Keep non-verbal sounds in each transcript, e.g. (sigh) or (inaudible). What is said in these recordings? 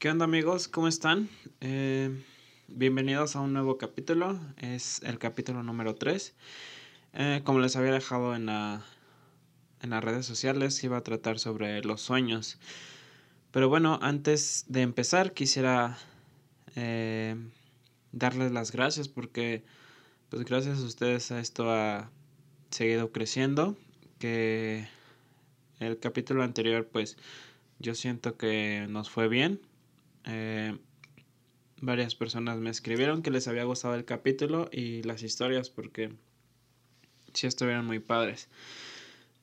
¿Qué onda amigos? ¿Cómo están? Eh, bienvenidos a un nuevo capítulo. Es el capítulo número 3. Eh, como les había dejado en, la, en las redes sociales, iba a tratar sobre los sueños. Pero bueno, antes de empezar quisiera eh, darles las gracias porque pues gracias a ustedes esto ha seguido creciendo. Que el capítulo anterior pues yo siento que nos fue bien eh, varias personas me escribieron que les había gustado el capítulo y las historias porque sí estuvieron muy padres.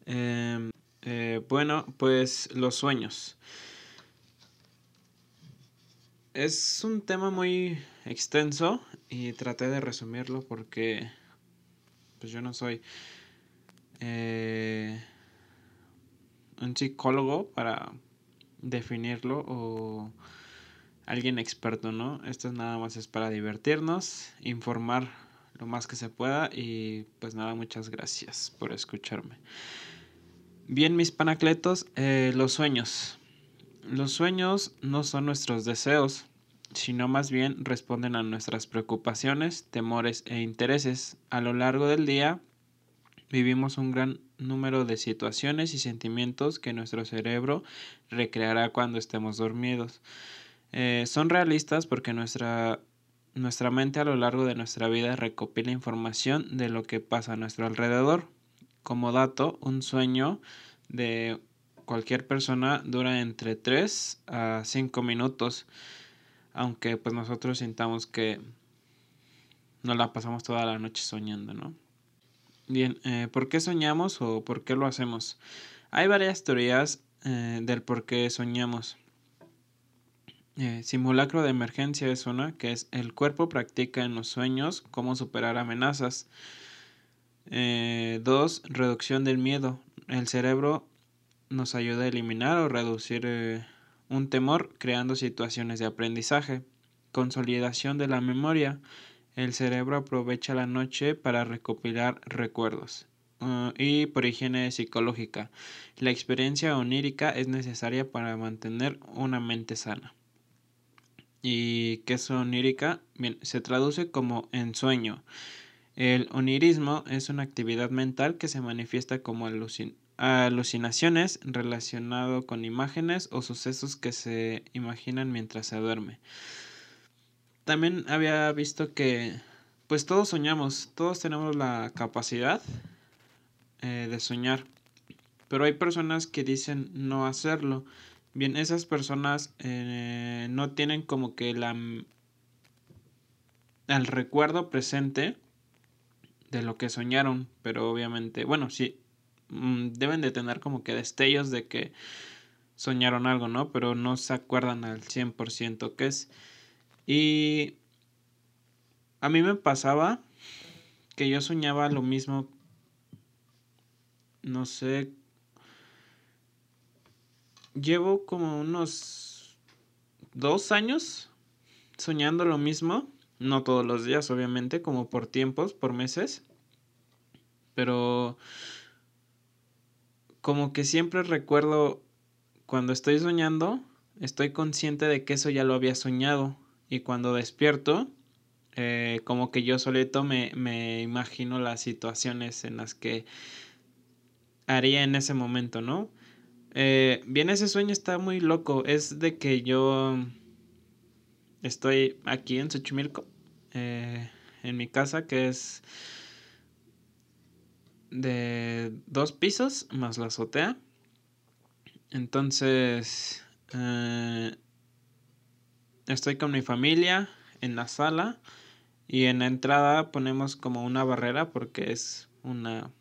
Em, eh, bueno, pues los sueños. Es un tema muy extenso y traté de resumirlo porque pues yo no soy eh, un psicólogo para definirlo o alguien experto, ¿no? Esto nada más es para divertirnos, informar lo más que se pueda y pues nada, muchas gracias por escucharme. Bien, mis panacletos, eh, los sueños. Los sueños no son nuestros deseos, sino más bien responden a nuestras preocupaciones, temores e intereses. A lo largo del día vivimos un gran número de situaciones y sentimientos que nuestro cerebro recreará cuando estemos dormidos. Eh, son realistas porque nuestra, nuestra mente a lo largo de nuestra vida recopila información de lo que pasa a nuestro alrededor. Como dato, un sueño de cualquier persona dura entre 3 a 5 minutos, aunque pues nosotros sintamos que nos la pasamos toda la noche soñando, ¿no? Bien, eh, ¿por qué soñamos o por qué lo hacemos? Hay varias teorías eh, del por qué soñamos. Eh, simulacro de emergencia es una, que es el cuerpo practica en los sueños cómo superar amenazas. Eh, dos, reducción del miedo. El cerebro nos ayuda a eliminar o reducir eh, un temor creando situaciones de aprendizaje. Consolidación de la memoria. El cerebro aprovecha la noche para recopilar recuerdos. Uh, y por higiene psicológica. La experiencia onírica es necesaria para mantener una mente sana y que es onírica, bien, se traduce como ensueño. El onirismo es una actividad mental que se manifiesta como alucinaciones relacionado con imágenes o sucesos que se imaginan mientras se duerme. También había visto que pues todos soñamos, todos tenemos la capacidad eh, de soñar, pero hay personas que dicen no hacerlo Bien, esas personas eh, no tienen como que la el recuerdo presente de lo que soñaron, pero obviamente, bueno, sí, mm, deben de tener como que destellos de que soñaron algo, ¿no? Pero no se acuerdan al 100% qué es. Y a mí me pasaba que yo soñaba lo mismo, no sé, llevo como unos dos años soñando lo mismo. No todos los días, obviamente, como por tiempos, por meses. Pero como que siempre recuerdo cuando estoy soñando, estoy consciente de que eso ya lo había soñado. Y cuando despierto, eh, como que yo solito me, me imagino las situaciones en las que haría en ese momento, ¿no? Eh, bien, ese sueño está muy loco. Es de que yo estoy aquí en Xochimilco, eh, en mi casa, que es de dos pisos más la azotea. Entonces, eh, estoy con mi familia en la sala y en la entrada ponemos como una barrera porque es una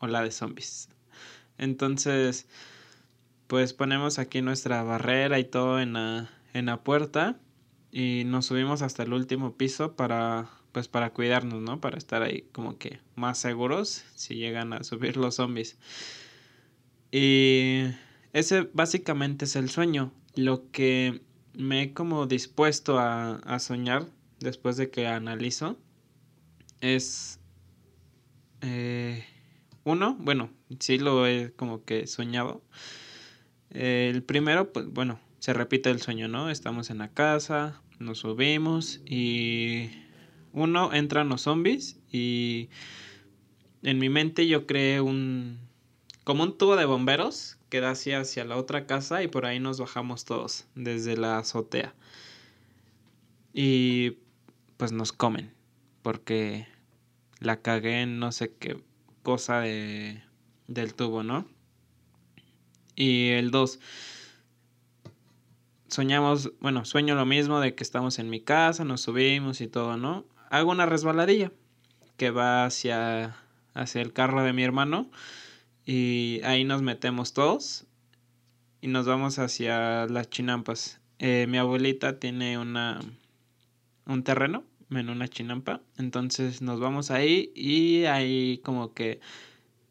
ola de zombies. Entonces, pues ponemos aquí nuestra barrera y todo en la, en la puerta y nos subimos hasta el último piso para pues para cuidarnos, ¿no? Para estar ahí como que más seguros si llegan a subir los zombies. Y ese básicamente es el sueño. Lo que me he como dispuesto a, a soñar después de que analizo es eh, uno, bueno, sí lo he como que soñado. el primero, pues bueno, se repite el sueño, ¿no? Estamos en la casa, nos subimos y uno entran los zombies y en mi mente yo creé un como un tubo de bomberos que da hacia, hacia la otra casa y por ahí nos bajamos todos desde la azotea. Y pues nos comen porque la cagué en no sé qué cosa de del tubo, ¿no? Y el 2 soñamos, bueno, sueño lo mismo de que estamos en mi casa, nos subimos y todo, ¿no? Hago una resbaladilla que va hacia, hacia el carro de mi hermano y ahí nos metemos todos y nos vamos hacia las chinampas. Eh, mi abuelita tiene una un terreno en una chinampa, entonces nos vamos ahí y ahí como que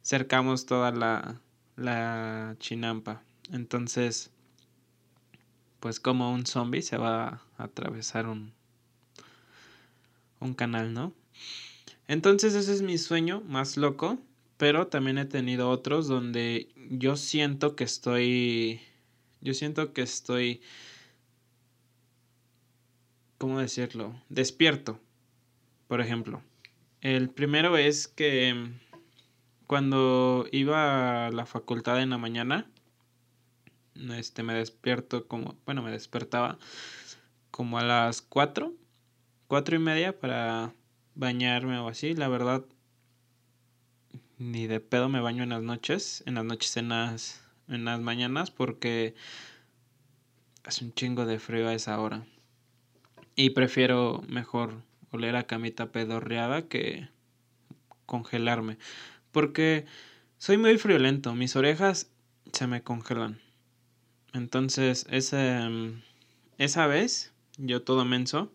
cercamos toda la, la chinampa. Entonces pues como un zombie se va a atravesar un, un canal, ¿no? Entonces ese es mi sueño más loco, pero también he tenido otros donde yo siento que estoy, yo siento que estoy, ¿cómo decirlo? Despierto, por ejemplo. El primero es que cuando iba a la facultad en la mañana, este, me despierto como, bueno, me despertaba como a las 4, 4 y media para bañarme o así. La verdad, ni de pedo me baño en las noches, en las noches en las, en las mañanas porque hace un chingo de frío a esa hora. Y prefiero mejor oler a camita pedorreada que congelarme. Porque soy muy friolento, mis orejas se me congelan. Entonces, esa, mm, esa vez, yo todo menso,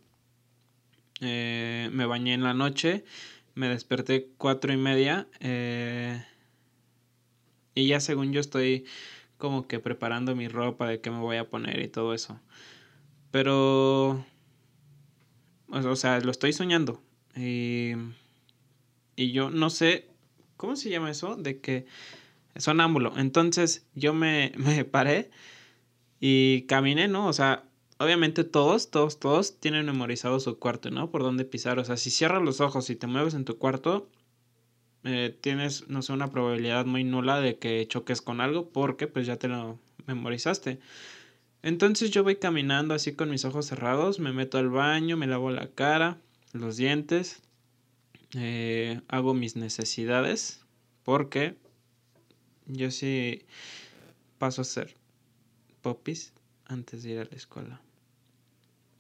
eh, me bañé en la noche, me desperté cuatro y media, eh, y ya según yo estoy como que preparando mi ropa de qué me voy a poner y todo eso. Pero, o sea, lo estoy soñando. Y, y yo no sé, ¿cómo se llama eso? De que sonámbulo. Entonces yo me, (laughs) me paré y caminé, ¿no? O sea, obviamente todos, todos, todos tienen memorizado su cuarto, ¿no? Por dónde pisar. O sea, si cierras los ojos y te mueves en tu cuarto, eh, tienes, no sé, una probabilidad muy nula de que choques con algo porque pues ya te lo memorizaste. Entonces yo voy caminando así con mis ojos cerrados, me meto al baño, me lavo la cara, los dientes, eh, hago mis necesidades porque yo sí paso a ser popis antes de ir a la escuela.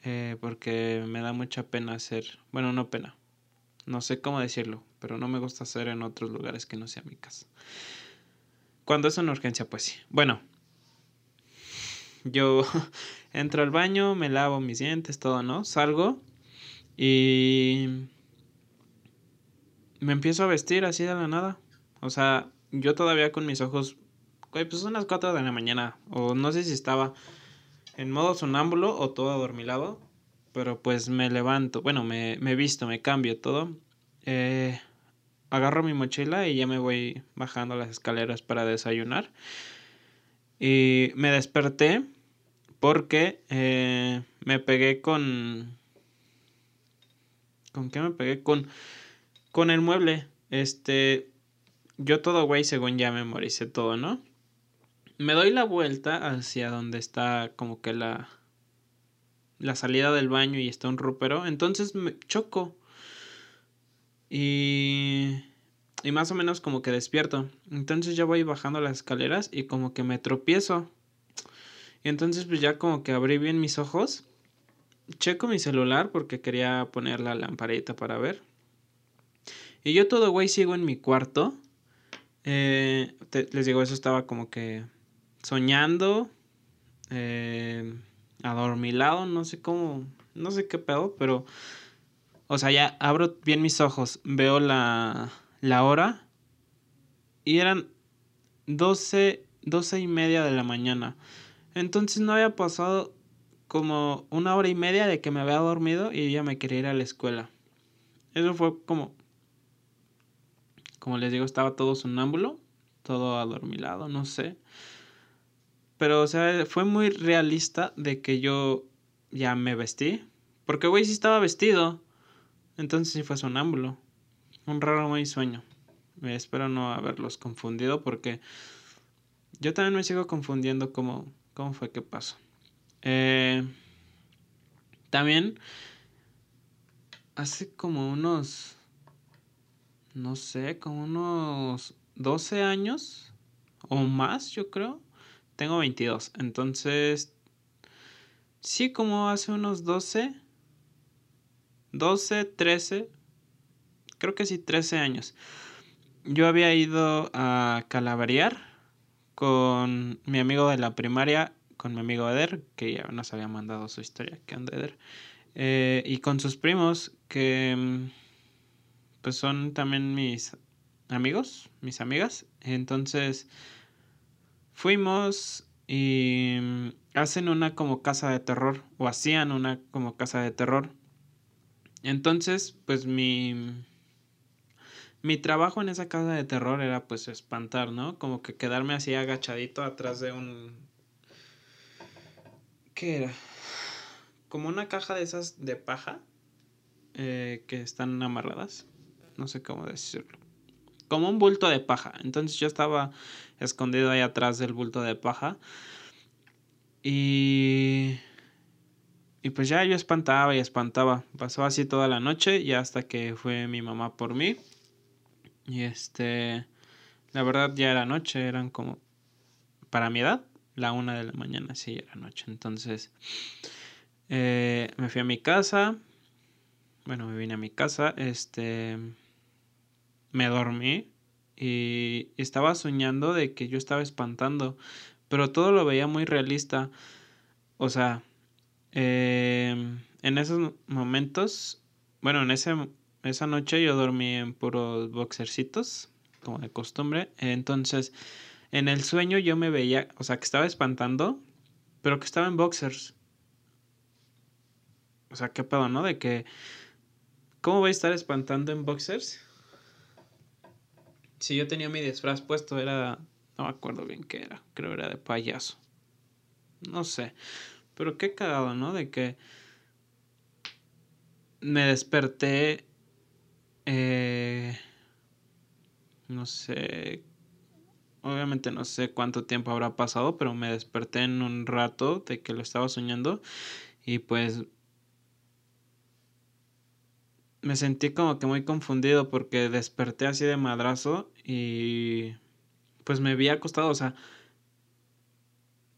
Eh, porque me da mucha pena hacer, bueno, no pena, no sé cómo decirlo, pero no me gusta hacer en otros lugares que no sea mi casa. Cuando es una urgencia, pues sí. Bueno, yo (laughs) entro al baño, me lavo mis dientes, todo, ¿no? Salgo y me empiezo a vestir así de la nada. O sea, yo todavía con mis ojos pues son las 4 de la mañana. O no sé si estaba en modo sonámbulo o todo adormilado. Pero pues me levanto, bueno, me, me visto, me cambio todo. Eh, agarro mi mochila y ya me voy bajando las escaleras para desayunar. Y me desperté porque eh, me pegué con... ¿Con qué me pegué? Con, con el mueble. Este... Yo todo, güey, según ya memoricé todo, ¿no? me doy la vuelta hacia donde está como que la la salida del baño y está un rupero, entonces me choco. Y y más o menos como que despierto. Entonces ya voy bajando las escaleras y como que me tropiezo. Y entonces pues ya como que abrí bien mis ojos. Checo mi celular porque quería poner la lamparita para ver. Y yo todo güey sigo en mi cuarto. Eh, les digo, eso estaba como que soñando, eh, adormilado, no sé cómo, no sé qué pedo, pero, o sea, ya abro bien mis ojos, veo la, la hora y eran 12, 12 y media de la mañana. Entonces no había pasado como una hora y media de que me había dormido y ya me quería ir a la escuela. Eso fue como, como les digo, estaba todo sonámbulo, todo adormilado, no sé. pero o sea, fue muy realista de que yo ya me vestí. Porque, güey, sí estaba vestido. Entonces sí fue sonámbulo. Un raro muy sueño. espero no haberlos confundido porque yo también me sigo confundiendo cómo, cómo fue que pasó. Eh, también hace como unos, no sé, como unos 12 años o más, yo creo. Tengo 22, entonces, sí, como hace unos 12, 12, 13, creo que sí, 13 años. Yo había ido a calabarear con mi amigo de la primaria, con mi amigo Eder, que ya nos había mandado su historia, que anda Eder, eh, y con sus primos, que mm, pues son también mis amigos, mis amigas. Entonces fuimos y mm, hacen una como casa de terror, o hacían una como casa de terror. Entonces, pues mi mi trabajo en esa casa de terror era pues espantar, ¿no? Como que quedarme así agachadito atrás de un... ¿Qué era? Como una caja de esas de paja eh, que están amarradas. No sé cómo decirlo. Como un bulto de paja. Entonces yo estaba escondido ahí atrás del bulto de paja. Y... Y pues ya yo espantaba y espantaba. Pasó así toda la noche y hasta que fue mi mamá por mí. Y este, la verdad ya era noche, eran como, para mi edad, la una de la mañana, sí, era noche. Entonces, eh, me fui a mi casa, bueno, me vine a mi casa, este, me dormí y estaba soñando de que yo estaba espantando, pero todo lo veía muy realista. O sea, em, en esos momentos, bueno, en ese esa noche yo dormí en puros boxercitos, como de costumbre. Entonces, en el sueño yo me veía, o sea, que estaba espantando, pero que estaba en boxers. O sea, qué pedo, ¿no? De que, ¿cómo voy a estar espantando en boxers? Si yo tenía mi disfraz puesto, era, no me acuerdo bien qué era, creo era de payaso. No sé, pero qué cagado, ¿no? De que me desperté eh, no sé, obviamente no sé cuánto tiempo habrá pasado, pero me desperté en un rato de que lo estaba soñando y pues me sentí como que muy confundido porque desperté así de madrazo y pues me vi acostado, o sea,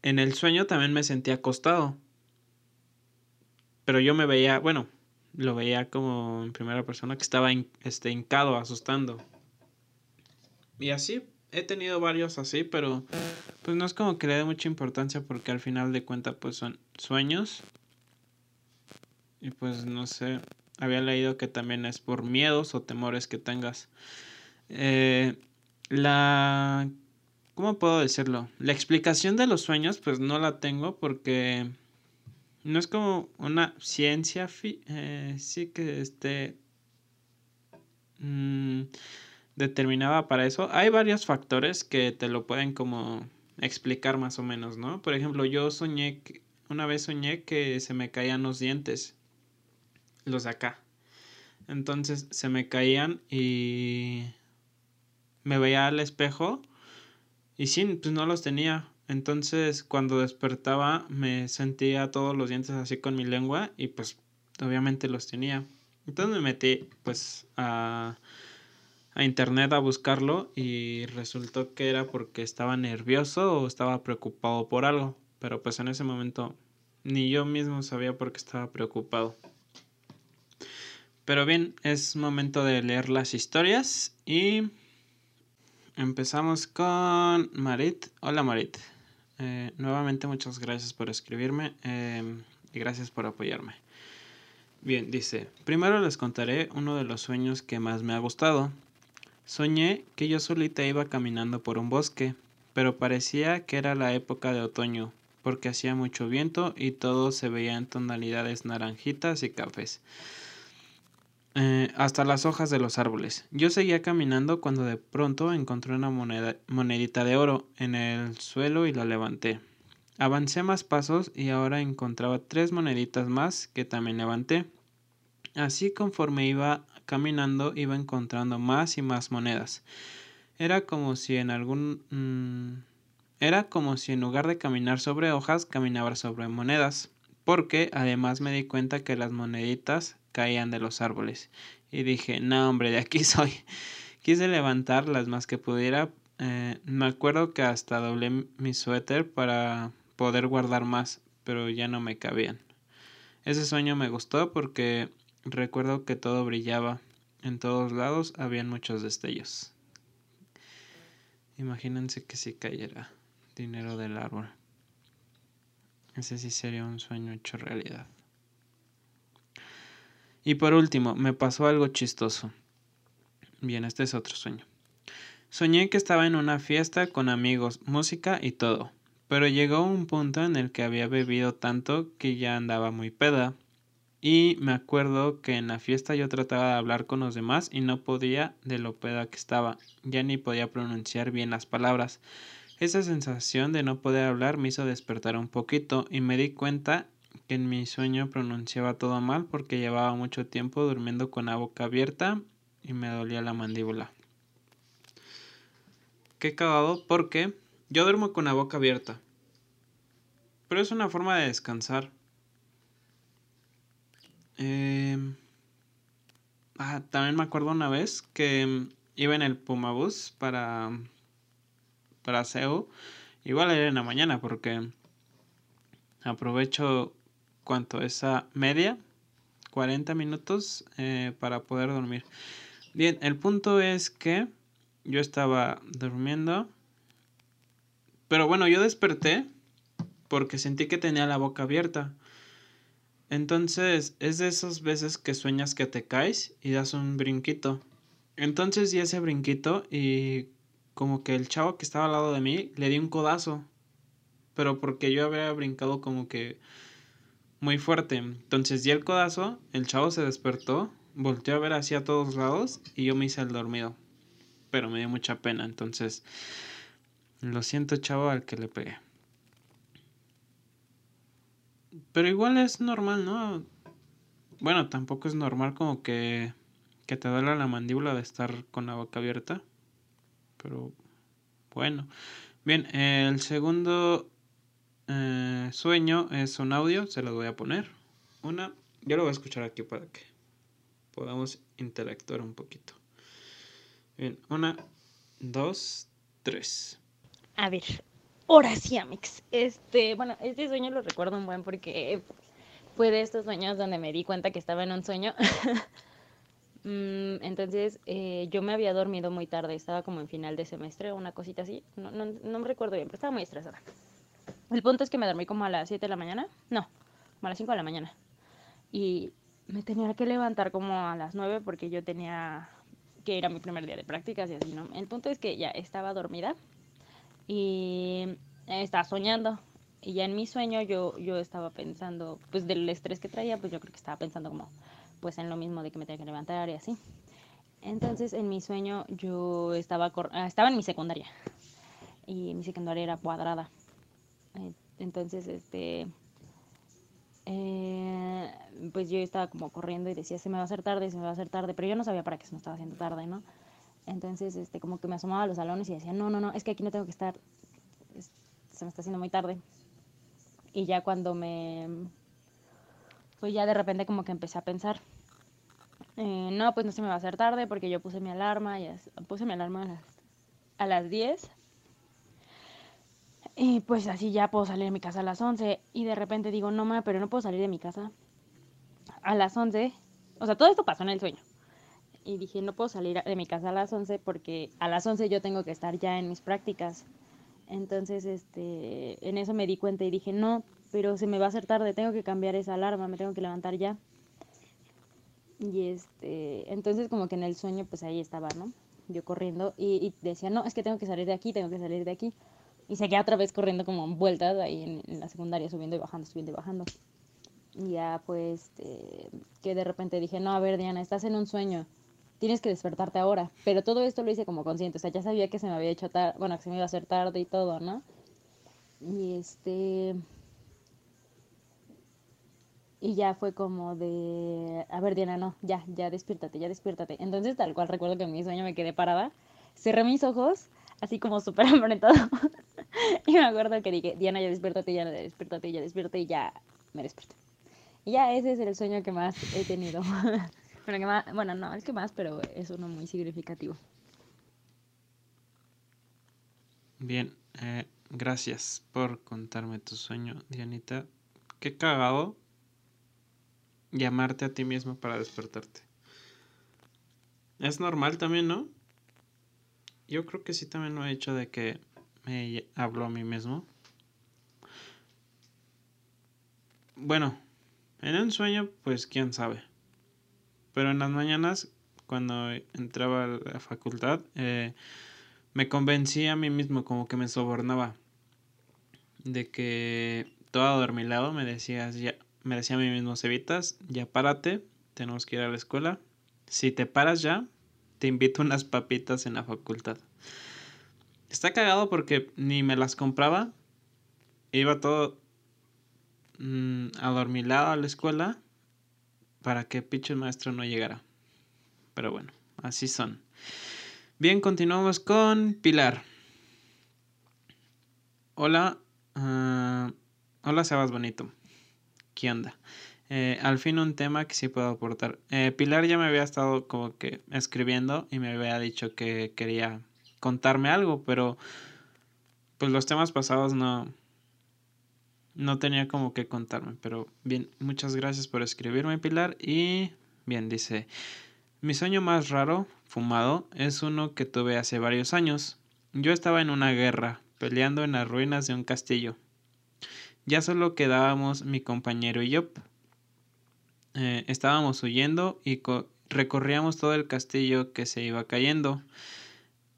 en el sueño también me sentí acostado. Pero yo me veía, bueno, lo veía como en primera persona que estaba este, hincado, asustando. Y así, he tenido varios así, pero pues no es como que le dé mucha importancia porque al final de cuentas pues son sueños. Y pues no sé, había leído que también es por miedos o temores que tengas. Eh, la... ¿Cómo puedo decirlo? La explicación de los sueños pues no la tengo porque no es como una ciencia eh, sí que esté mm, determinada para eso. Hay varios factores que te lo pueden como explicar más o menos, ¿no? Por ejemplo, yo soñé, una vez soñé que se me caían los dientes, los de acá. Entonces se me caían y me veía al espejo y sí, pues no los tenía. Entonces, cuando despertaba, me sentía todos los dientes así con mi lengua y pues obviamente los tenía. Entonces me metí pues a, a internet a buscarlo y resultó que era porque estaba nervioso o estaba preocupado por algo. Pero pues en ese momento ni yo mismo sabía por qué estaba preocupado. Pero bien, es momento de leer las historias y empezamos con Marit. Hola Marit. Eh, nuevamente muchas gracias por escribirme em, y gracias por apoyarme. Bien, dice, primero les contaré uno de los sueños que más me ha gustado. Soñé que yo solita iba caminando por un bosque, pero parecía que era la época de otoño, porque hacía mucho viento y todo se veía en tonalidades naranjitas y cafés. Eh, hasta las hojas de los árboles. Yo seguía caminando cuando de pronto encontré una monedita de oro en el suelo y la levanté. Avancé más pasos y ahora encontraba tres moneditas más que también levanté. Así conforme iba caminando iba encontrando más y más monedas. Era como si en algún... Mm, era como si en lugar de caminar sobre hojas, caminaba sobre monedas, porque además me di cuenta que las moneditas caían de los árboles. Y dije, no hombre, de aquí (laughs) soy. Quise levantar las más que pudiera. Eh, me acuerdo que hasta doblé mi suéter para poder guardar más, pero ya no me cabían. Ese sueño me gustó porque recuerdo que todo brillaba. En todos lados habían muchos destellos. Imagínense que si cayera dinero del árbol. Ese sí sería un sueño hecho realidad. Y por último, me pasó algo chistoso. Bien, este es otro sueño. Soñé que estaba en una fiesta con amigos, música y todo. Pero llegó un punto en el que había bebido tanto que ya andaba muy peda. Y me acuerdo que en la fiesta yo trataba de hablar con los demás y no podía de lo peda que estaba. Ya ni podía pronunciar bien las palabras. Esa sensación de no poder hablar me hizo despertar un poquito y me di cuenta que en mi sueño pronunciaba todo mal porque llevaba mucho tiempo durmiendo con la boca abierta y me dolía la mandíbula. Qué cagado porque yo duermo con la boca abierta. Pero es una forma de descansar. Em, ah, también me acuerdo una vez que iba en el Pumabús para para SEO, igual era en la mañana porque aprovecho cuánto esa media 40 minutos eh, para poder dormir. Bien, el punto es que yo estaba durmiendo, pero bueno, yo desperté porque sentí que tenía la boca abierta. Entonces, es de esas veces que sueñas que te caes y das un brinquito. Entonces di ese brinquito y como que el chavo que estaba al lado de mí le di un codazo. Pero porque yo había brincado como que muy fuerte. Entonces di el codazo, el chavo se despertó, volteó a ver hacia todos lados y yo me hice el dormido. Pero me dio mucha pena, entonces lo siento chavo al que le pegué. Pero igual es normal, ¿no? Bueno, tampoco es normal como que, que te duela la mandíbula de estar con la boca abierta pero bueno. Bien, el segundo eh, sueño es un audio, se lo voy a poner. Una, yo lo voy a escuchar aquí para que podamos interactuar un poquito. Bien, una, dos, tres. A ver, ahora sí, Amix. Este, bueno, este sueño lo recuerdo un buen porque fue de estos sueños donde me di cuenta que estaba en un sueño. (laughs) Mm, entonces eh, yo me había dormido muy tarde, estaba como en final de semestre o una cosita así, no, no, no, me recuerdo bien, pero estaba muy estresada. El punto es que me dormí como a las 7 de la mañana, no, como a las 5 de la mañana. Y me tenía que levantar como a las 9 porque yo tenía que ir a mi primer día de prácticas y así, ¿no? El punto es que ya estaba dormida y estaba soñando. Y ya en mi sueño yo, yo estaba pensando, pues del estrés que traía, pues yo creo que estaba pensando como, pues en lo mismo de que me tenía que levantar y así. Entonces en mi sueño yo estaba, ah, estaba en mi secundaria y mi secundaria era cuadrada. Entonces, este, eh, pues yo estaba como corriendo y decía, se me va a hacer tarde, se me va a hacer tarde, pero yo no sabía para qué se me estaba haciendo tarde, ¿no? Entonces, este, como que me asomaba a los salones y decía, no, no, no, es que aquí no tengo que estar, se me está haciendo muy tarde. Y ya cuando me, pues ya de repente como que empecé a pensar, eh, no, pues no se me va a hacer tarde porque yo puse mi alarma, ya puse mi alarma a las, a las 10. Y pues así ya puedo salir de mi casa a las 11. Y de repente digo, no, ma, pero no puedo salir de mi casa a las 11. O sea, todo esto pasó en el sueño. Y dije, no puedo salir de mi casa a las 11 porque a las 11 yo tengo que estar ya en mis prácticas. Entonces, este, en eso me di cuenta y dije, no, pero se me va a hacer tarde, tengo que cambiar esa alarma, me tengo que levantar ya. Y este, entonces como que en el sueño pues ahí estaba, ¿no? Yo corriendo y, decía, no, es que tengo que salir de aquí, tengo que salir de aquí. Y seguía otra vez corriendo como vueltas ahí en, la secundaria, subiendo y bajando, subiendo y bajando. Y ya pues este, que de repente dije, no, a ver Diana, estás en un sueño, tienes que despertarte ahora. Pero todo esto lo hice como consciente, o sea, ya sabía que se me había hecho tarde, bueno, que se me iba a hacer tarde y todo, ¿no? Y este... Y ya fue como de, a ver Diana, no, ya, ya despiértate, ya despiértate. Entonces tal cual recuerdo que en mi sueño me quedé parada, cerré mis ojos, así como súper (laughs) todo (laughs) y me acuerdo que dije, Diana, ya despiértate, ya despiértate, ya despiértate y ya me desperté. Y ya ese es el sueño que más he tenido. (laughs) bueno, bueno, no, el que más, pero es uno muy significativo. Bien, eh, gracias por contarme tu sueño, Dianita. Qué cagado llamarte a ti mismo para despertarte. Es normal también, ¿no? Yo creo que sí también lo he hecho de que me hablo a mí mismo. Bueno, en un sueño, pues quién sabe. Pero en las mañanas, cuando entraba a la facultad, eh, me convencí a mí mismo, como que me sobornaba. De que todo adormilado me decías, ya, me decía a mí mismo, Cevitas, ya párate, tenemos que ir a la escuela. Si te paras ya, te invito unas papitas en la facultad. Está cagado porque ni me las compraba. Iba todo mmm, adormilado a la escuela para que pinche maestro no llegara. Pero bueno, así son. Bien, continuamos con Pilar. Hola. Uh, hola, Sebas Bonito. ¿Qué onda? Eh, al fin un tema que sí puedo aportar. Eh, Pilar ya me había estado como que escribiendo y me había dicho que quería contarme algo, pero pues los temas pasados no, no tenía como que contarme. Pero bien, muchas gracias por escribirme Pilar y bien, dice, mi sueño más raro, fumado, es uno que tuve hace varios años. Yo estaba en una guerra, peleando en las ruinas de un castillo. Ya solo quedábamos mi compañero y yo. Eh, estábamos huyendo y recorríamos todo el castillo que se iba cayendo.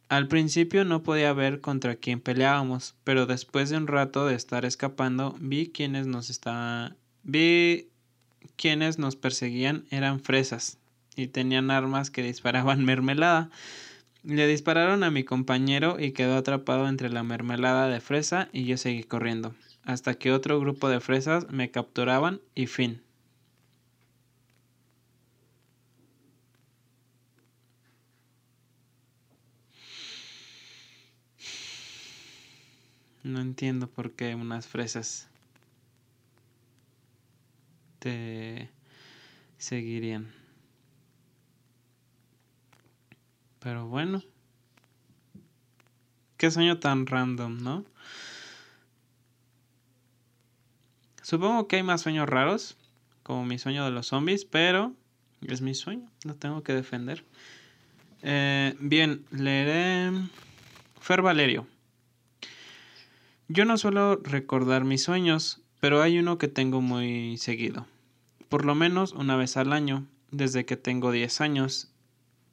Al principio no podía ver contra quién peleábamos, pero después de un rato de estar escapando, vi quienes nos estaban. vi quienes nos perseguían eran fresas y tenían armas que disparaban (laughs) mermelada. Le dispararon a mi compañero y quedó atrapado entre la mermelada de fresa y yo seguí corriendo hasta que otro grupo de fresas me capturaban y fin. No entiendo por qué unas fresas te seguirían. Pero bueno. Qué sueño tan random, ¿no? Supongo que hay más sueños raros, como mi sueño de los zombies, pero es mi sueño, lo tengo que defender. Eh, bien, leeré Fer Valerio. Yo no suelo recordar mis sueños, pero hay uno que tengo muy seguido. Por lo menos una vez al año, desde que tengo 10 años,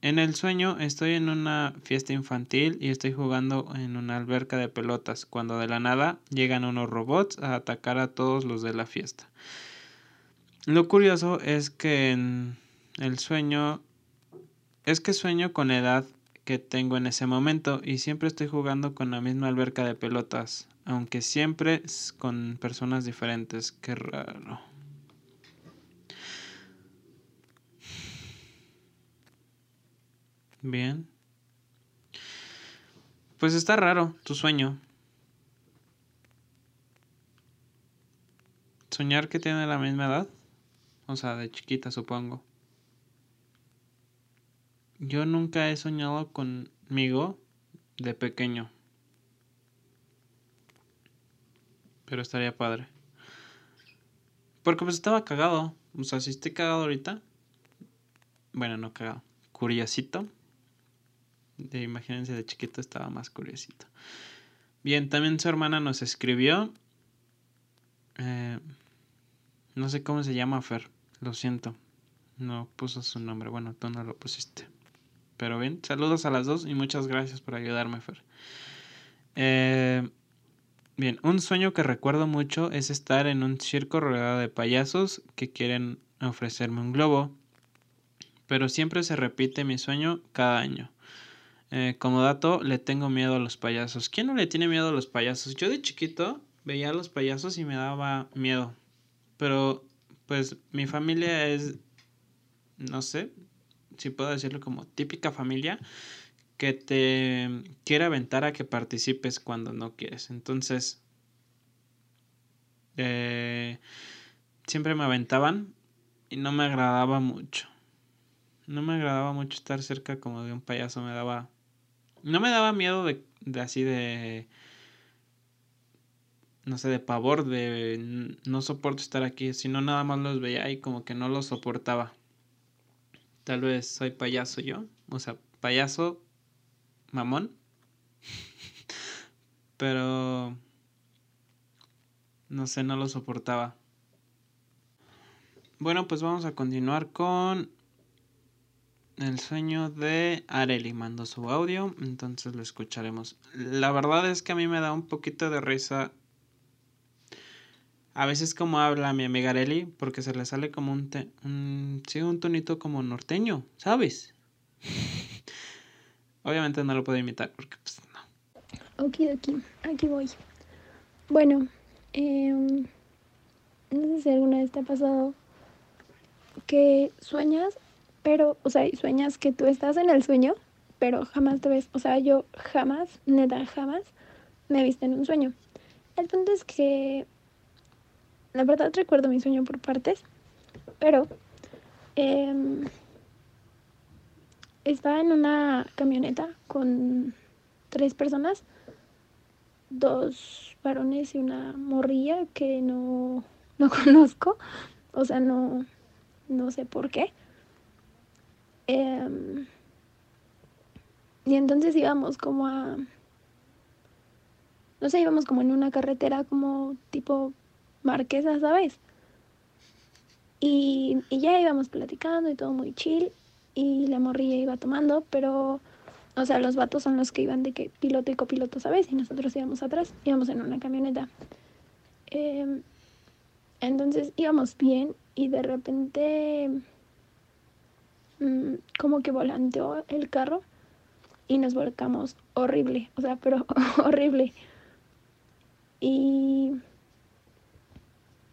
en el sueño estoy en una fiesta infantil y estoy jugando en una alberca de pelotas, cuando de la nada llegan unos robots a atacar a todos los de la fiesta. Lo curioso es que en el sueño es que sueño con la edad que tengo en ese momento y siempre estoy jugando con la misma alberca de pelotas, aunque siempre con personas diferentes. Qué raro. Bien. Pues está raro tu sueño. Soñar que tiene la misma edad. O sea, de chiquita supongo. Yo nunca he soñado conmigo de pequeño. Pero estaría padre. Porque pues estaba cagado. O sea, si estoy cagado ahorita. Bueno, no cagado. Curiosito de imagínense de chiquito estaba más curiosito. Bien, también su hermana nos escribió. Eh, no sé cómo se llama Fer, lo siento. No puso su nombre. Bueno, tú no lo pusiste. Pero bien, saludos a las dos y muchas gracias por ayudarme, Fer. Eh, bien, un sueño que recuerdo mucho es estar en un circo rodeado de payasos que quieren ofrecerme un globo. Pero siempre se repite mi sueño cada año. Eh, como dato, le tengo miedo a los payasos. ¿Quién no le tiene miedo a los payasos? Yo de chiquito veía a los payasos y me daba miedo. Pero pues mi familia es, no sé si puedo decirlo como típica familia que te quiere aventar a que participes cuando no quieres. Entonces, eh, siempre me aventaban y no me agradaba mucho. No me agradaba mucho estar cerca como de un payaso, me daba... No me daba miedo de, de así de no sé, de pavor, de no soporto estar aquí, sino nada más los veía y como que no los soportaba. Tal vez soy payaso yo, o sea, payaso mamón. Pero no sé, no lo soportaba. Bueno, pues vamos a continuar con el sueño de Areli. Mandó su audio, entonces lo escucharemos. La verdad es que a mí me da un poquito de risa a veces como habla mi amiga Areli, porque se le sale como un, un, sí, un tonito como norteño, ¿sabes? Obviamente no lo puedo imitar porque pues no. Ok, ok, aquí voy. Bueno, em, no sé si alguna vez te ha pasado que sueñas, pero, o sea, sueñas que tú estás en el sueño, pero jamás te ves, o sea, yo jamás, neta, jamás me he visto en un sueño. El punto es que la verdad recuerdo mi sueño por partes, pero em, estaba en una camioneta con tres personas, dos varones y una morrilla que no, no (laughs) conozco, o sea, no, no sé por qué. Em, y entonces íbamos como a, no sé, íbamos como en una carretera como tipo marquesa, ¿sabes? Y, ya íbamos platicando y todo muy chill. Y la morrilla iba tomando, pero, o sea, los vatos son los que iban de que piloto y copiloto, ¿sabes? Y nosotros íbamos atrás, íbamos en una camioneta. Em, entonces íbamos bien y de repente mm, como que volanteó el carro y nos volcamos horrible, o sea, pero (laughs) horrible. Y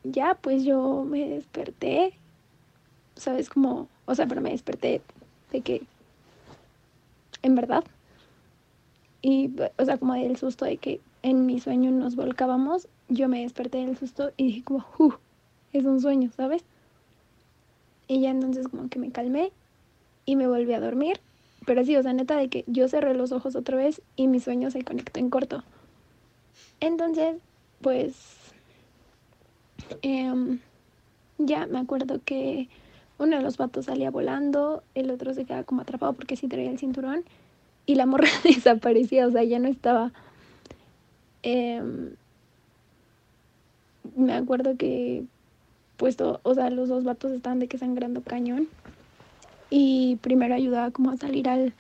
ya pues yo me desperté, ¿sabes? Como, o sea, pero me desperté de que, en verdad. Y, o sea, como del susto de que en mi sueño nos volcábamos, yo me desperté del susto y dije como, uh, es un sueño, ¿sabes? Y ya entonces como que me calmé y me volví a dormir. Pero sí, o sea, neta de que yo cerré los ojos otra vez y mi sueño se conectó en corto. Entonces, pues Em, ya me acuerdo que uno de los vatos salía volando, el otro se quedaba como atrapado porque sí traía el cinturón y la morra (laughs) desaparecía, o sea, ya no estaba. Em, me acuerdo que, puesto, o sea, los dos vatos estaban de que sangrando cañón y primero ayudaba como a salir al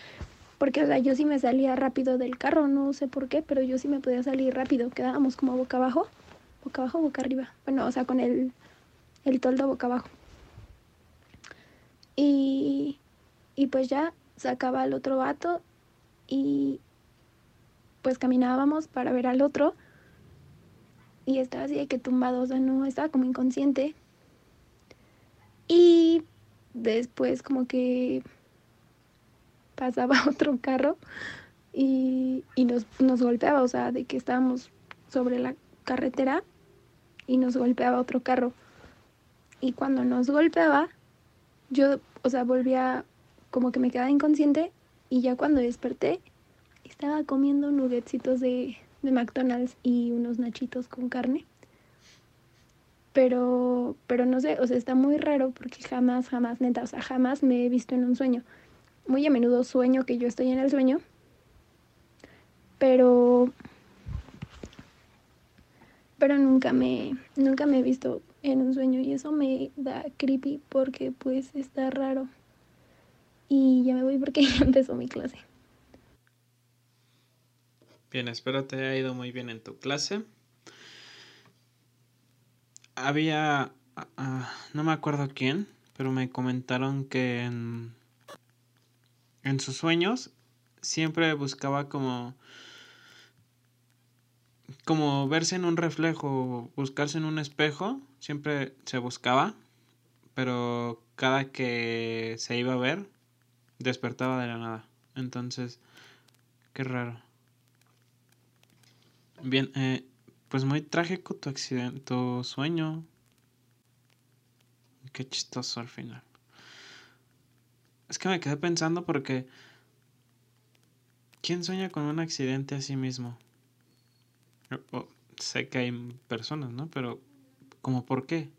porque o sea yo sí me salía rápido del carro no sé por qué pero yo sí me podía salir rápido quedábamos como boca abajo boca abajo, boca arriba. Bueno, o sea, con el, el toldo boca abajo. Y, y pues ya sacaba al otro vato y pues caminábamos para ver al otro y estaba así de que tumbado, o sea, no, estaba como inconsciente. Y después como que pasaba (laughs) otro carro y, y nos, nos golpeaba, o sea, de que estábamos sobre la carretera y nos golpeaba otro carro. Y cuando nos golpeaba, yo, o sea, volvía como que me quedaba inconsciente y ya cuando desperté estaba comiendo nuggetsitos de, de McDonald's y unos nachitos con carne. Pero, pero no sé, o sea, está muy raro porque jamás, jamás, neta, o sea, jamás me he visto en un sueño. Muy a menudo sueño que yo estoy en el sueño, pero pero nunca me, nunca me he visto en un sueño y eso me da creepy porque pues está raro. Y ya me voy porque (laughs) ya empezó mi clase. Bien, espero te haya ido muy bien en tu clase. Había, ah, ah, no me acuerdo quién, pero me comentaron que en, en sus sueños siempre buscaba como como verse en un reflejo, buscarse en un espejo, siempre se buscaba, pero cada que se iba a ver, despertaba de la nada. Entonces, qué raro. Bien, eh, pues muy trágico tu accidente, tu sueño. Qué chistoso al final. Es que me quedé pensando porque... ¿Quién sueña con un accidente a sí mismo? sé que hay personas, ¿no? Pero, ¿como por qué?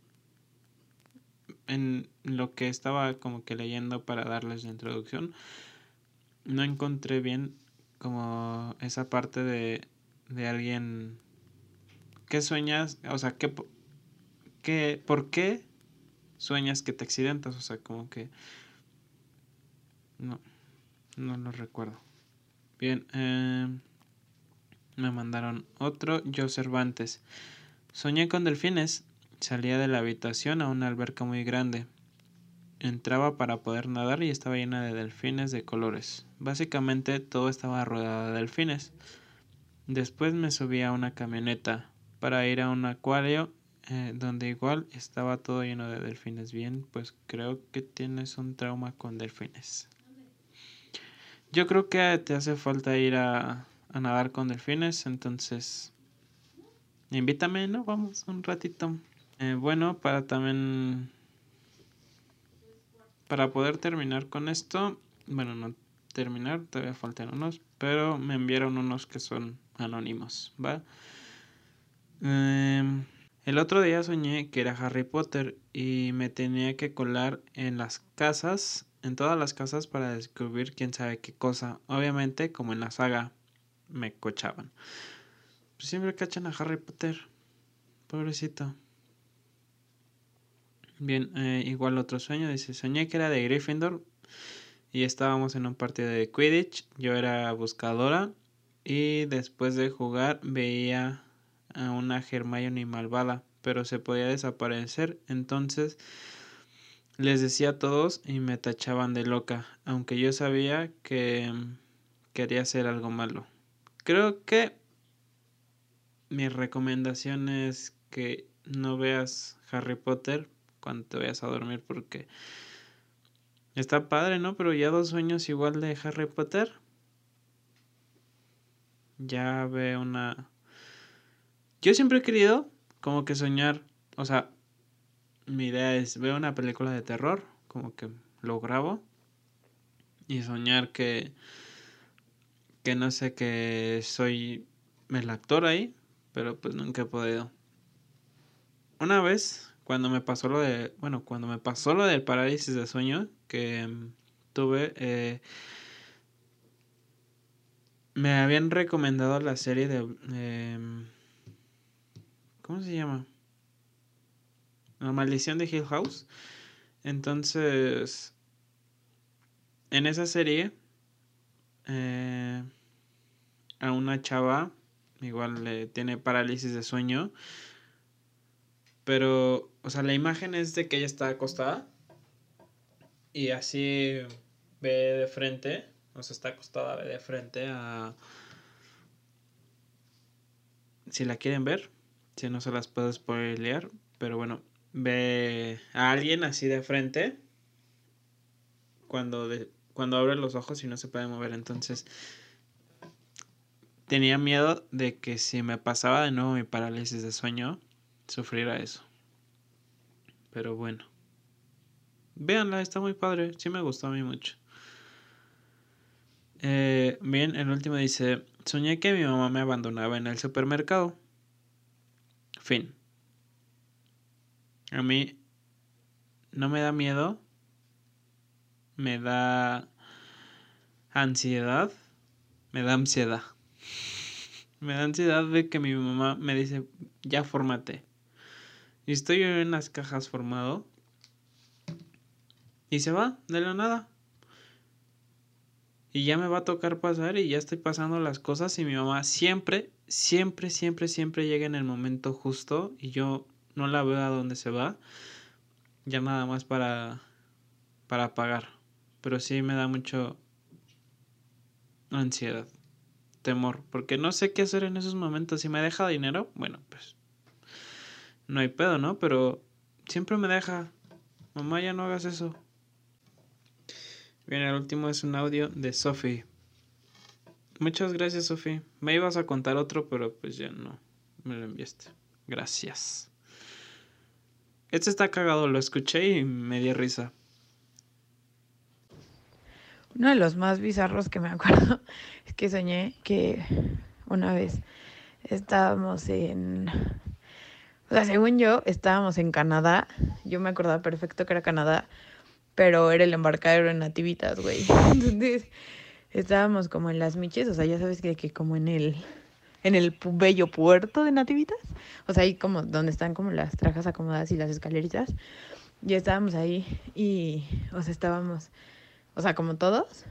En lo que estaba como que leyendo para darles la introducción, no encontré bien como esa parte de, de alguien ¿qué sueñas? O sea, ¿qué, qué, ¿por qué sueñas que te accidentas? O sea, como que... No, no lo recuerdo. Bien, eh, me mandaron otro, yo Cervantes. Soñé con delfines. Salía de la habitación a una alberca muy grande. Entraba para poder nadar y estaba llena de delfines de colores. Básicamente todo estaba rodeado de delfines. Después me subí a una camioneta para ir a un acuario eh, donde igual estaba todo lleno de delfines. Bien, pues creo que tienes un trauma con delfines. Yo creo que te hace falta ir a a nadar con delfines, entonces invítame, ¿no? Vamos un ratito. Eh, bueno, para también... Para poder terminar con esto, bueno, no terminar, todavía faltan unos, pero me enviaron unos que son anónimos, ¿va? Em, el otro día soñé que era Harry Potter y me tenía que colar en las casas, en todas las casas para descubrir quién sabe qué cosa. Obviamente, como en la saga me cochaban. Pues siempre cachan a Harry Potter. Pobrecito. Bien, eh, igual otro sueño. Dice, soñé que era de Gryffindor y estábamos en un partido de Quidditch. Yo era buscadora y después de jugar veía a una Hermione malvada, pero se podía desaparecer. Entonces les decía a todos y me tachaban de loca, aunque yo sabía que quería hacer algo malo. Creo que mi recomendación es que no veas Harry Potter cuando te vayas a dormir porque está padre, ¿no? Pero ya dos sueños igual de Harry Potter. Ya ve una... Yo siempre he querido como que soñar, o sea, mi idea es ver una película de terror, como que lo grabo y soñar que que no sé que soy el actor ahí, pero pues nunca he podido. Una vez, cuando me pasó lo de, bueno, cuando me pasó lo del parálisis de sueño que mm, tuve, eh, me habían recomendado la serie de, em, ¿cómo se llama? La maldición de Hill House. Entonces, en esa serie eh, a una chava, igual le tiene parálisis de sueño, pero, o sea, la imagen es de que ella está acostada y así ve de frente, o sea, está acostada, ve de frente a... Si la quieren ver, si no se las puedo spoilear, pero bueno, ve a alguien así de frente cuando de, cuando abre los ojos y no se puede mover. Entonces tenía miedo de que si me pasaba de nuevo mi parálisis de sueño, sufriera eso. Pero bueno. Véanla, está muy padre. Sí me gustó a mí mucho. Eh, bien, el último dice, soñé que mi mamá me abandonaba en el supermercado. Fin. A mí no me da miedo me da ansiedad, me da ansiedad. (laughs) Me da ansiedad de que mi mamá me dice, ya formate. Y estoy en las cajas formado. Y se va de la nada. Y ya me va a tocar pasar y ya estoy pasando las cosas y mi mamá siempre, siempre, siempre, siempre llega en el momento justo y yo no la veo a dónde se va. Ya nada más para, para pagar pero sí me da mucho ansiedad. temor, porque no sé qué hacer en esos momentos. Si me deja dinero, bueno, pues no hay pedo, ¿no? Pero siempre me deja, mamá, ya no hagas eso. Bien, el último es un audio de Sophie. Muchas gracias, Sophie. Me ibas a contar otro, pero pues ya no. Me lo enviaste. Gracias. Este está cagado, lo escuché y me dio risa. Uno de los más bizarros que me acuerdo (laughs) es que soñé que una vez estábamos en... O sea, según yo, estábamos en Canadá. Yo me acordaba perfecto que era Canadá, pero era el embarcadero en Nativitas, güey. (laughs) Entonces, estábamos como en las miches, o sea, ya sabes que, que como en el en el bello puerto de Nativitas, o sea, ahí como donde están como las trajas acomodadas y las escaleritas. Ya estábamos ahí y, o sea, estábamos o sea, como todos.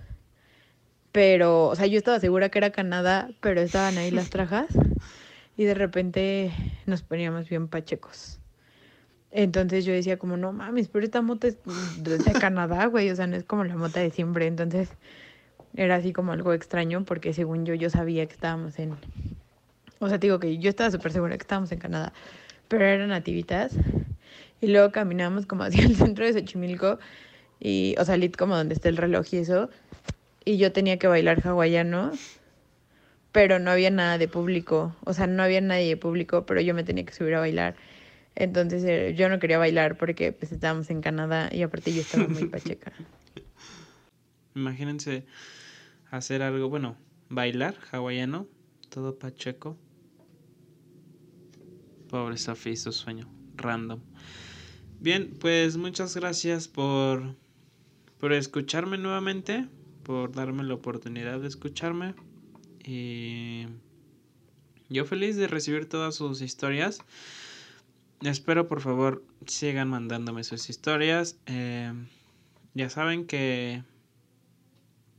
Pero, o sea, yo estaba segura que era Canadá, pero estaban ahí las (laughs) trajas y de repente nos poníamos bien pachecos. Entonces yo decía como, no mames, pero esta moto es de Canadá, güey, o sea, no es como la mota de siempre. Entonces era así como algo extraño porque según yo, yo sabía que estábamos en... O sea, digo que yo estaba súper segura que estábamos en Canadá, pero eran nativitas. Y luego caminamos como hacia el centro de Xochimilco y, o sea, como donde está el reloj y eso, y yo tenía que bailar hawaiano, pero no había nada de público, o sea, no había nadie de público, pero yo me tenía que subir a bailar. Entonces eh, yo no quería bailar porque pues estábamos en Canadá y aparte yo estaba muy pacheca. (laughs) Imagínense hacer algo, bueno, bailar hawaiano, todo pacheco. Pobre Sophie, su sueño, random. Bien, pues muchas gracias por por escucharme nuevamente, por darme la oportunidad de escucharme. Y yo feliz de recibir todas sus historias. Espero por favor sigan mandándome sus historias. Eh, ya saben que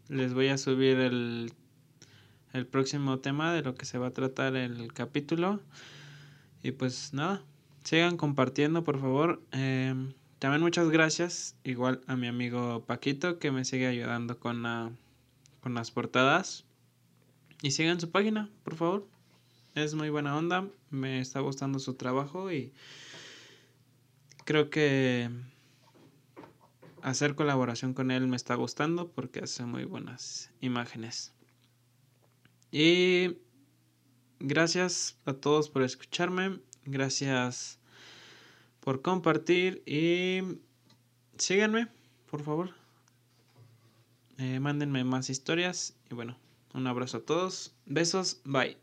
les voy a subir el, el próximo tema de lo que se va a tratar el capítulo. Y pues nada, sigan compartiendo por favor. Eh, también muchas gracias, igual a mi amigo Paquito que me sigue ayudando con, con las portadas. Y sigan su página, por favor. Es muy buena onda, me está gustando su trabajo y creo que hacer colaboración con él me está gustando porque hace muy buenas imágenes. Y gracias a todos por escucharme. Gracias por compartir y síganme, por favor. Eh, mándenme más historias y bueno, un abrazo a todos. Besos, bye.